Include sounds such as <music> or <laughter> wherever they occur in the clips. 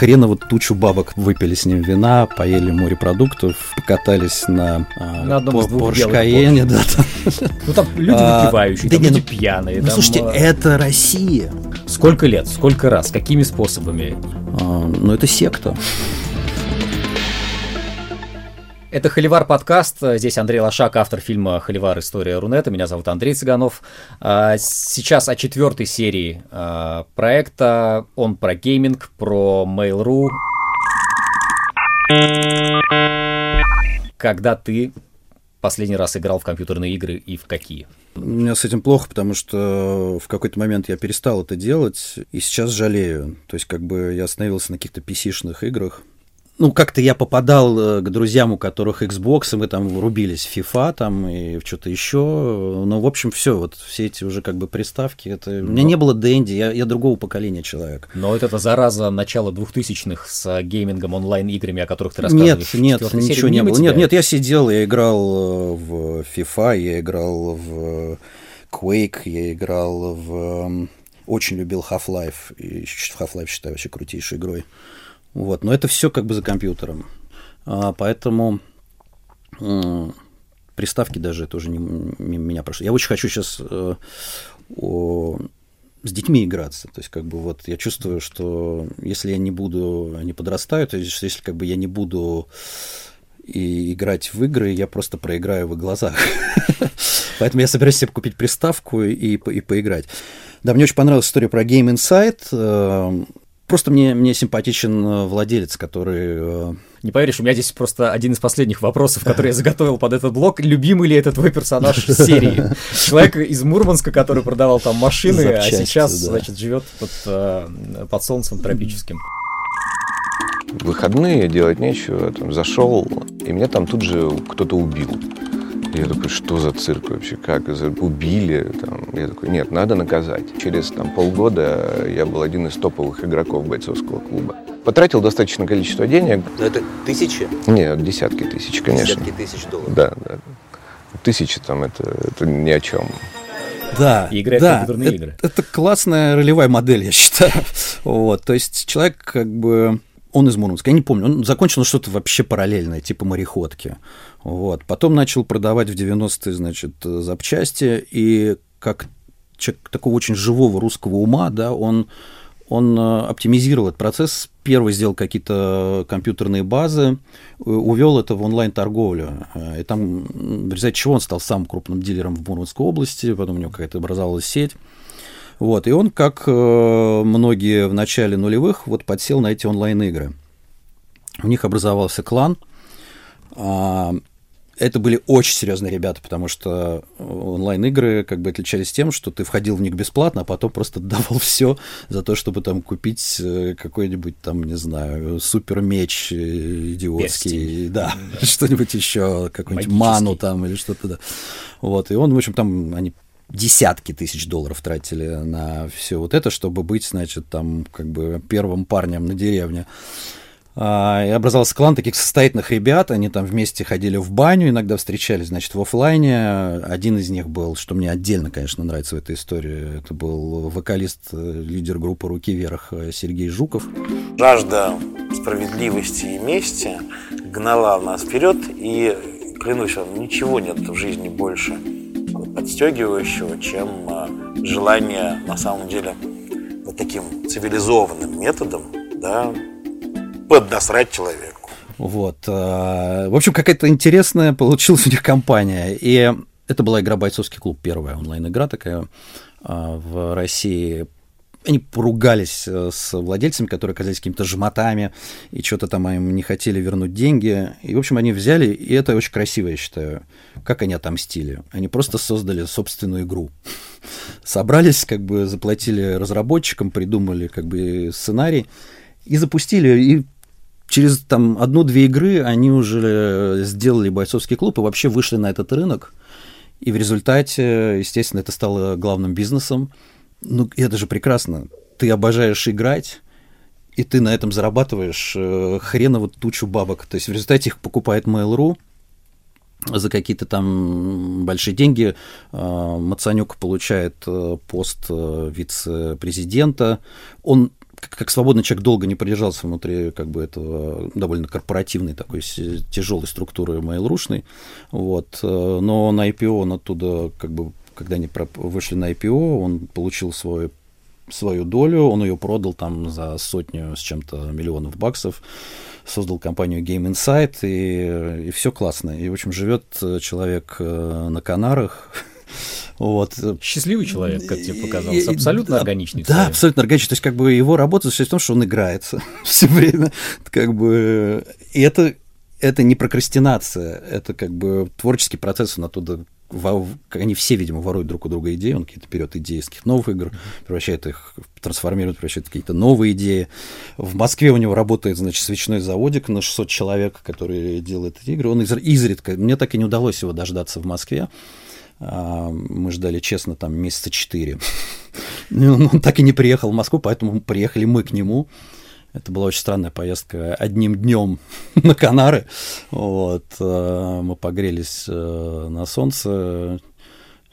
хреново тучу бабок выпили с ним вина, поели морепродуктов, покатались на, а, на по, Каене, да. Ну там люди а, выпивающие, да там люди пьяные. Ну там, слушайте, а... это Россия. Сколько лет, сколько раз, какими способами? А, ну это секта. Это Холивар подкаст. Здесь Андрей Лошак, автор фильма Холивар. История Рунета. Меня зовут Андрей Цыганов. А, сейчас о четвертой серии а, проекта. Он про гейминг, про Mail.ru. Когда ты последний раз играл в компьютерные игры и в какие? У меня с этим плохо, потому что в какой-то момент я перестал это делать, и сейчас жалею. То есть, как бы я остановился на каких-то PC-шных играх, ну, как-то я попадал э, к друзьям, у которых Xbox, и мы там врубились в FIFA там и в что-то еще. Ну, в общем, все, вот все эти уже как бы приставки. Это... Но... У меня не было Дэнди, я, я другого поколения человек. Но вот это зараза начала двухтысячных с геймингом онлайн-играми, о которых ты рассказываешь. Нет, нет, ничего не было. Нет, нет, я сидел, я играл э, в FIFA, я играл в Quake, я играл в... Очень любил Half-Life, и Half-Life считаю вообще крутейшей игрой. Вот, но это все как бы за компьютером. А, поэтому приставки даже тоже не, не, меня прошло. Я очень хочу сейчас э, о, с детьми играться. То есть, как бы вот я чувствую, что если я не буду, они подрастают, то есть, если как бы я не буду и играть в игры, я просто проиграю в их глазах. <laughs> Поэтому я собираюсь себе купить приставку и, и поиграть. Да, мне очень понравилась история про Game Insight. Просто мне, мне симпатичен э, владелец, который... Э, Не поверишь, у меня здесь просто один из последних вопросов, который я заготовил под этот блок. Любимый ли это твой персонаж из серии? Человек из Мурманска, который продавал там машины, а сейчас, значит, живет под, э, под солнцем тропическим. выходные делать нечего, там зашел, и меня там тут же кто-то убил. Я такой, что за цирк вообще, как, убили? Там. Я такой, нет, надо наказать. Через там, полгода я был один из топовых игроков бойцовского клуба. Потратил достаточное количество денег. Но это тысячи? Нет, десятки тысяч, конечно. Десятки тысяч долларов? Да, да. Тысячи там, это, это ни о чем. Да, и играть да, в компьютерные это, игры. Это классная ролевая модель, я считаю. <laughs> Вот, то есть человек как бы он из Мурманска, я не помню, он закончил что-то вообще параллельное, типа мореходки. Вот. Потом начал продавать в 90-е, значит, запчасти, и как человек такого очень живого русского ума, да, он, он э, оптимизировал этот процесс. Первый сделал какие-то компьютерные базы, увел это в онлайн-торговлю. Э, и там, в результате чего он стал самым крупным дилером в Мурманской области, потом у него какая-то образовалась сеть. Вот, и он, как э, многие в начале нулевых, вот подсел на эти онлайн-игры. У них образовался клан. А, это были очень серьезные ребята, потому что онлайн-игры как бы отличались тем, что ты входил в них бесплатно, а потом просто <laughs> давал все за то, чтобы там купить э, какой-нибудь там, не знаю, супер меч э, идиотский, Перстень. да, <laughs> что-нибудь еще, какую-нибудь ману там или что-то, да. Вот, и он, в общем, там они десятки тысяч долларов тратили на все вот это, чтобы быть, значит, там как бы первым парнем на деревне. А, и образовался клан таких состоятельных ребят, они там вместе ходили в баню, иногда встречались, значит, в офлайне. Один из них был, что мне отдельно, конечно, нравится в этой истории, это был вокалист, э, лидер группы «Руки вверх» Сергей Жуков. Жажда справедливости и мести гнала нас вперед, и, клянусь вам, ничего нет в жизни больше подстегивающего, чем а, желание на самом деле вот таким цивилизованным методом да, поднасрать человеку. Вот. А, в общем, какая-то интересная получилась у них компания. И это была игра «Бойцовский клуб», первая онлайн-игра такая а, в России они поругались э, с владельцами, которые оказались какими-то жмотами, и что-то там им не хотели вернуть деньги. И, в общем, они взяли, и это очень красиво, я считаю. Как они отомстили? Они просто создали собственную игру. <laughs> Собрались, как бы заплатили разработчикам, придумали как бы сценарий и запустили. И через там одну-две игры они уже сделали бойцовский клуб и вообще вышли на этот рынок. И в результате, естественно, это стало главным бизнесом. Ну, это же прекрасно. Ты обожаешь играть, и ты на этом зарабатываешь э, хреново тучу бабок. То есть в результате их покупает Mail.ru, за какие-то там большие деньги э, Мацанюк получает э, пост э, вице-президента. Он как свободный человек долго не продержался внутри как бы этого довольно корпоративной такой тяжелой структуры mail.ru-шной, вот, но на IPO он оттуда как бы когда они вышли на IPO, он получил свой свою долю, он ее продал там за сотню с чем-то миллионов баксов, создал компанию Game Insight, и, и все классно. И, в общем, живет человек э, на Канарах, <laughs> вот. Счастливый человек, как тебе показалось, абсолютно да, органичный. Да, человек. абсолютно органичный. То есть, как бы его работа заключается в том, что он играется <laughs> все время. Как бы, и это, это не прокрастинация, это как бы творческий процесс, он оттуда они все, видимо, воруют друг у друга идеи, он какие-то берет идеи из каких-то новых игр, превращает их, трансформирует, превращает в какие-то новые идеи. В Москве у него работает, значит, свечной заводик на 600 человек, который делает эти игры. Он изредка, мне так и не удалось его дождаться в Москве. А, мы ждали, честно, там месяца четыре. <laughs> Он так и не приехал в Москву, поэтому приехали мы к нему. Это была очень странная поездка одним днем <laughs> на Канары. Вот. А, мы погрелись э, на солнце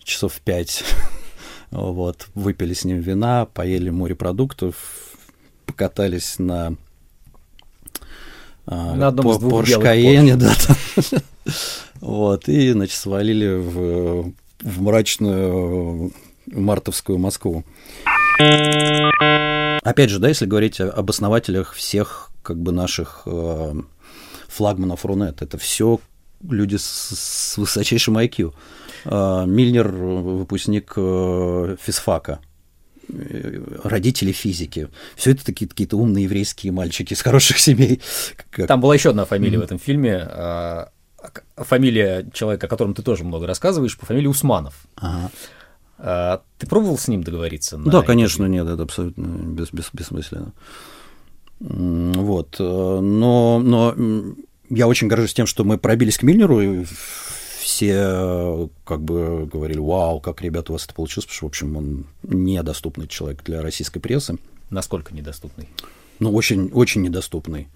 часов в пять. <laughs> Вот. Выпили с ним вина, поели морепродуктов, покатались на а, на одном из двух Porsche Cayenne, да, <laughs> вот, и, значит, свалили в, в мрачную мартовскую Москву. Опять же, да, если говорить об основателях всех как бы наших э, флагманов Рунет, это все люди с, с высочайшим IQ. Э, Мильнер, выпускник э, физфака, э, родители физики. Все это такие какие-то умные еврейские мальчики из хороших <laughs> семей. Там была еще одна фамилия mm-hmm. в этом фильме. А, фамилия человека, о котором ты тоже много рассказываешь, по фамилии Усманов. Ага. А, ты пробовал с ним договориться? Да, конечно, нет, это абсолютно бес, бес, бессмысленно. Вот. Э, но, но я очень горжусь тем, что мы пробились к Мильнеру, и все как бы говорили, вау, как, ребята, у вас это получилось, потому что, в общем, он недоступный человек для российской прессы. Насколько недоступный? Ну, очень, очень недоступный.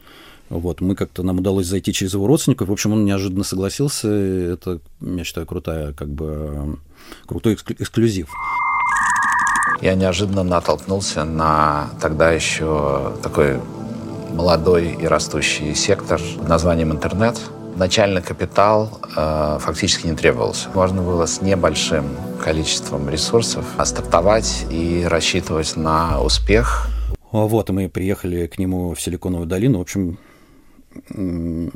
Вот, мы как-то, нам удалось зайти через его родственников. В общем, он неожиданно согласился. Это, я считаю, крутая, как бы, крутой эксклюзив. Я неожиданно натолкнулся на тогда еще такой молодой и растущий сектор под названием интернет. Начальный капитал э, фактически не требовался. Можно было с небольшим количеством ресурсов стартовать и рассчитывать на успех. Вот, и мы приехали к нему в Силиконовую долину. В общем, у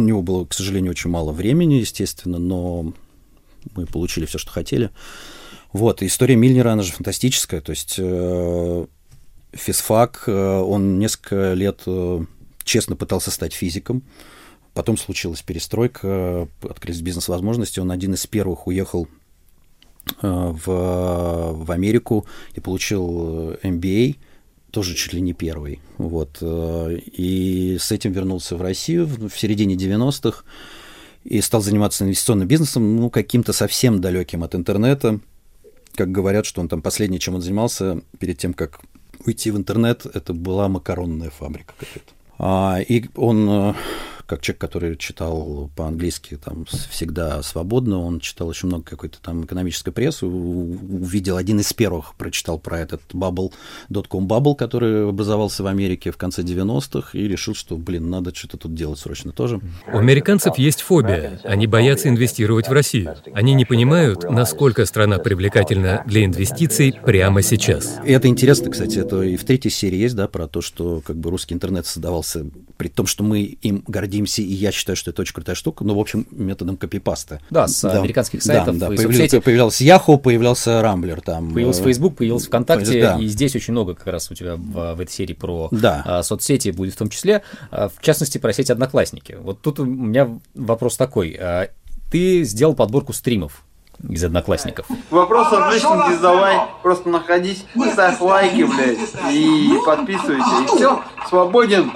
него было, к сожалению, очень мало времени, естественно, но мы получили все, что хотели. Вот, история Мильнера, она же фантастическая, то есть э, физфак, э, он несколько лет э, честно пытался стать физиком, потом случилась перестройка, открылись бизнес-возможности, он один из первых уехал э, в, в Америку и получил MBA, тоже чуть ли не первый. Вот. Э, и с этим вернулся в Россию в середине 90-х и стал заниматься инвестиционным бизнесом, ну, каким-то совсем далеким от интернета. Как говорят, что он там последний, чем он занимался перед тем, как уйти в интернет, это была макаронная фабрика какая-то. А, и он э, как человек, который читал по-английски там всегда свободно, он читал очень много какой-то там экономической прессы, увидел один из первых, прочитал про этот bubble, dot-com bubble, который образовался в Америке в конце 90-х, и решил, что, блин, надо что-то тут делать срочно тоже. У американцев есть фобия. Они боятся инвестировать в Россию. Они не понимают, насколько страна привлекательна для инвестиций прямо сейчас. И это интересно, кстати, это и в третьей серии есть, да, про то, что как бы русский интернет создавался, при том, что мы им гордимся гордимся, и я считаю, что это очень крутая штука, но, в общем, методом копипаста. Да, с да. американских сайтов. Да, да. Появился, появлялся Yahoo, появлялся Рамблер там. Появился Facebook, появился ВКонтакте, да. и здесь очень много как раз у тебя в, в этой серии про да. соцсети будет в том числе, в частности, про сеть Одноклассники. Вот тут у меня вопрос такой. Ты сделал подборку стримов из одноклассников. Вопросов лишних не задавай, просто находись, ставь лайки, блядь, и подписывайся, и все, свободен,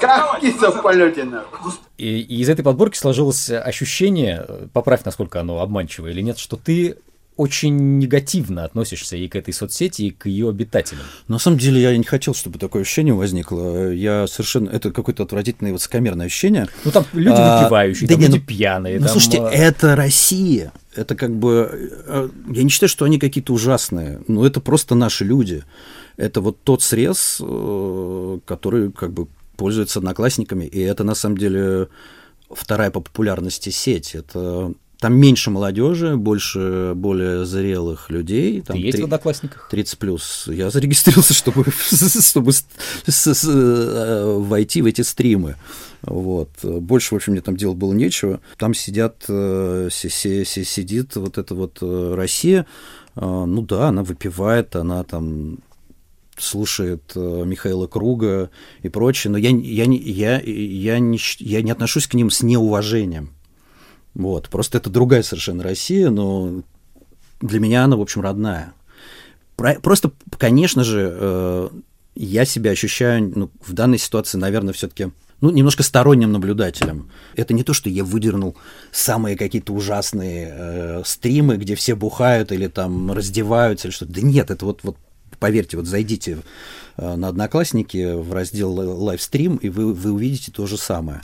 как птица в полете, И, и из этой подборки сложилось ощущение, поправь, насколько оно обманчиво или нет, что ты очень негативно относишься и к этой соцсети, и к ее обитателям. На самом деле я не хотел, чтобы такое ощущение возникло. Я совершенно... Это какое-то отвратительное высокомерное ощущение. Ну, там люди а, выпивающие, а, там да люди ну, пьяные. Ну, там... слушайте, а это Россия это как бы... Э, я не считаю, что они какие-то ужасные, но это просто наши люди. Это вот тот срез, э, который как бы пользуется одноклассниками, и это на самом деле вторая по популярности сеть. Это там меньше молодежи, больше более зрелых людей. Там Ты есть 3, в Одноклассниках? 30 плюс. Я зарегистрировался, чтобы, <laughs> чтобы э, войти в эти стримы. Вот. Больше, в общем, мне там делать было нечего. Там сидят, э, сидит вот эта вот э, Россия. Ну да, она выпивает, она там слушает Михаила Круга и прочее, но я, я, я, я, не, я не отношусь к ним с неуважением. Вот. Просто это другая совершенно Россия, но для меня она, в общем, родная. Просто, конечно же, э, я себя ощущаю ну, в данной ситуации, наверное, все-таки ну, немножко сторонним наблюдателем. Это не то, что я выдернул самые какие-то ужасные э, стримы, где все бухают или там раздеваются или что-то. Да нет, это вот, вот поверьте, вот зайдите э, на Одноклассники в раздел лайвстрим, и вы, вы увидите то же самое.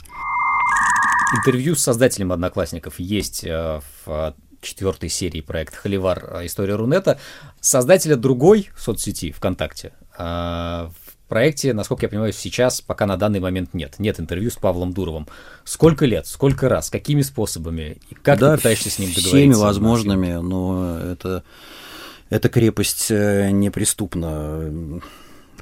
Интервью с создателем «Одноклассников» есть э, в четвертой серии проекта «Холивар. Э, История Рунета». Создателя другой соцсети ВКонтакте э, в проекте, насколько я понимаю, сейчас пока на данный момент нет. Нет интервью с Павлом Дуровым. Сколько лет, сколько раз, какими способами? И как да, ты пытаешься с ним договориться? Всеми возможными, но это, эта крепость неприступна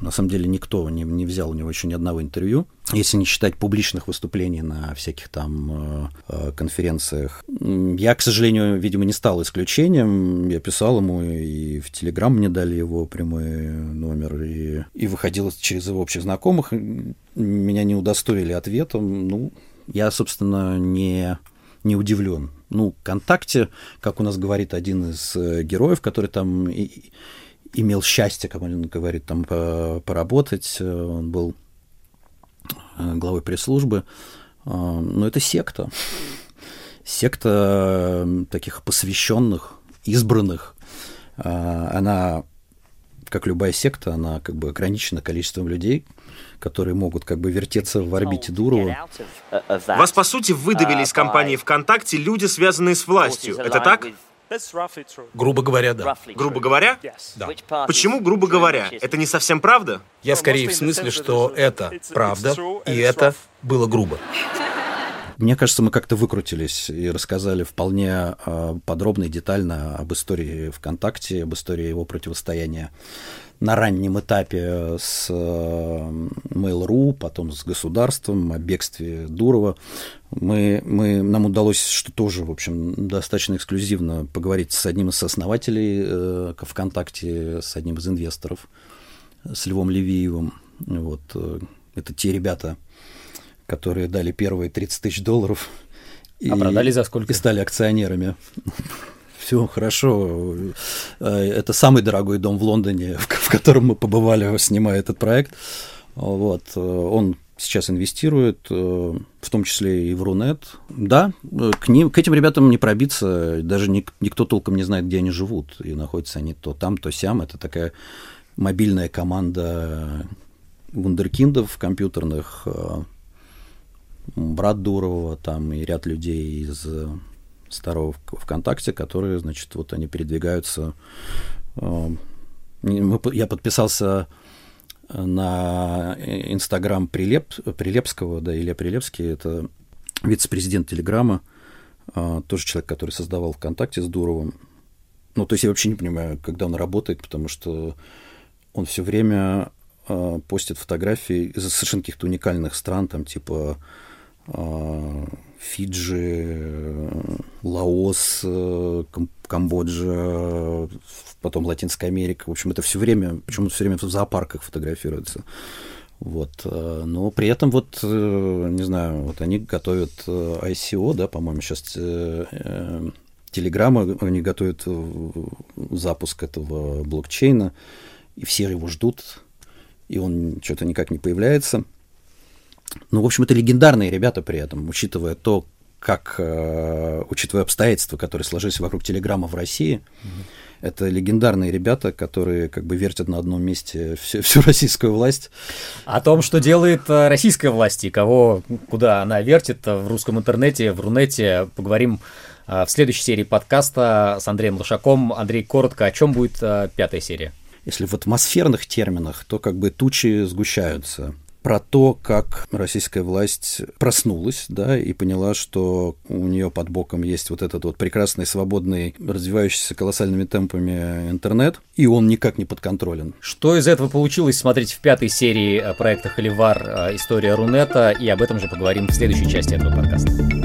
на самом деле никто не, не взял у него еще ни одного интервью, если не считать публичных выступлений на всяких там э, конференциях. Я, к сожалению, видимо, не стал исключением. Я писал ему, и в Телеграм мне дали его прямой номер, и, и выходил через его общих знакомых. Меня не удостоили ответом. Ну, я, собственно, не, не удивлен. Ну, ВКонтакте, как у нас говорит один из э, героев, который там имел счастье, как он говорит, там поработать. Он был э, главой пресс-службы. А, но это секта. Секта таких посвященных, избранных. Она, как любая секта, она как бы ограничена количеством людей, которые могут как бы вертеться в орбите Дурова. Вас, по сути, выдавили из компании ВКонтакте люди, связанные с властью. Это так? Грубо говоря, да. Грубо говоря? Да. Почему грубо говоря? Это не совсем правда? Я скорее в смысле, что это правда, и это было грубо. Мне кажется, мы как-то выкрутились и рассказали вполне а, подробно и детально об истории ВКонтакте, об истории его противостояния на раннем этапе с э, Mail.ru, потом с государством, о бегстве Дурова. Мы, мы, нам удалось, что тоже, в общем, достаточно эксклюзивно поговорить с одним из основателей э, ВКонтакте, с одним из инвесторов, с Львом Левиевым. Вот. Э, это те ребята, которые дали первые 30 тысяч долларов. И, а продали за сколько? И стали акционерами все хорошо. Э, это самый дорогой дом в Лондоне, в котором мы побывали, снимая этот проект. Вот. Э, он сейчас инвестирует, э, в том числе и в Рунет. Да, к, ним, к этим ребятам не пробиться, даже никто толком не знает, где они живут, и находятся они то там, то сям. Это такая мобильная команда вундеркиндов компьютерных, брат Дурова там и ряд людей из старого ВКонтакте, которые, значит, вот они передвигаются. Э, я подписался на Инстаграм Прилеп, Прилепского, да, Илья Прилепский, это вице-президент Телеграма, э, тоже человек, который создавал ВКонтакте с Дуровым. Ну, то есть я вообще не понимаю, когда он работает, потому что он все время э, постит фотографии из совершенно каких-то уникальных стран, там типа Фиджи, Лаос, Камбоджа, потом Латинская Америка. В общем, это все время, почему-то все время в зоопарках фотографируется. Вот. Но при этом вот, не знаю, вот они готовят ICO, да, по-моему, сейчас Телеграма, они готовят запуск этого блокчейна, и все его ждут, и он что-то никак не появляется. Ну, в общем, это легендарные ребята при этом, учитывая то, как, э, учитывая обстоятельства, которые сложились вокруг Телеграма в России, mm-hmm. Это легендарные ребята, которые как бы вертят на одном месте всю, всю российскую власть. О том, что делает э, российская власть и кого, куда она вертит в русском интернете, в Рунете, поговорим в следующей серии подкаста с Андреем Лошаком. Андрей, коротко, о чем будет пятая серия? Если в атмосферных терминах, то как бы тучи сгущаются про то, как российская власть проснулась, да, и поняла, что у нее под боком есть вот этот вот прекрасный, свободный, развивающийся колоссальными темпами интернет, и он никак не подконтролен. Что из этого получилось смотреть в пятой серии проекта «Холивар. История Рунета», и об этом же поговорим в следующей части этого подкаста.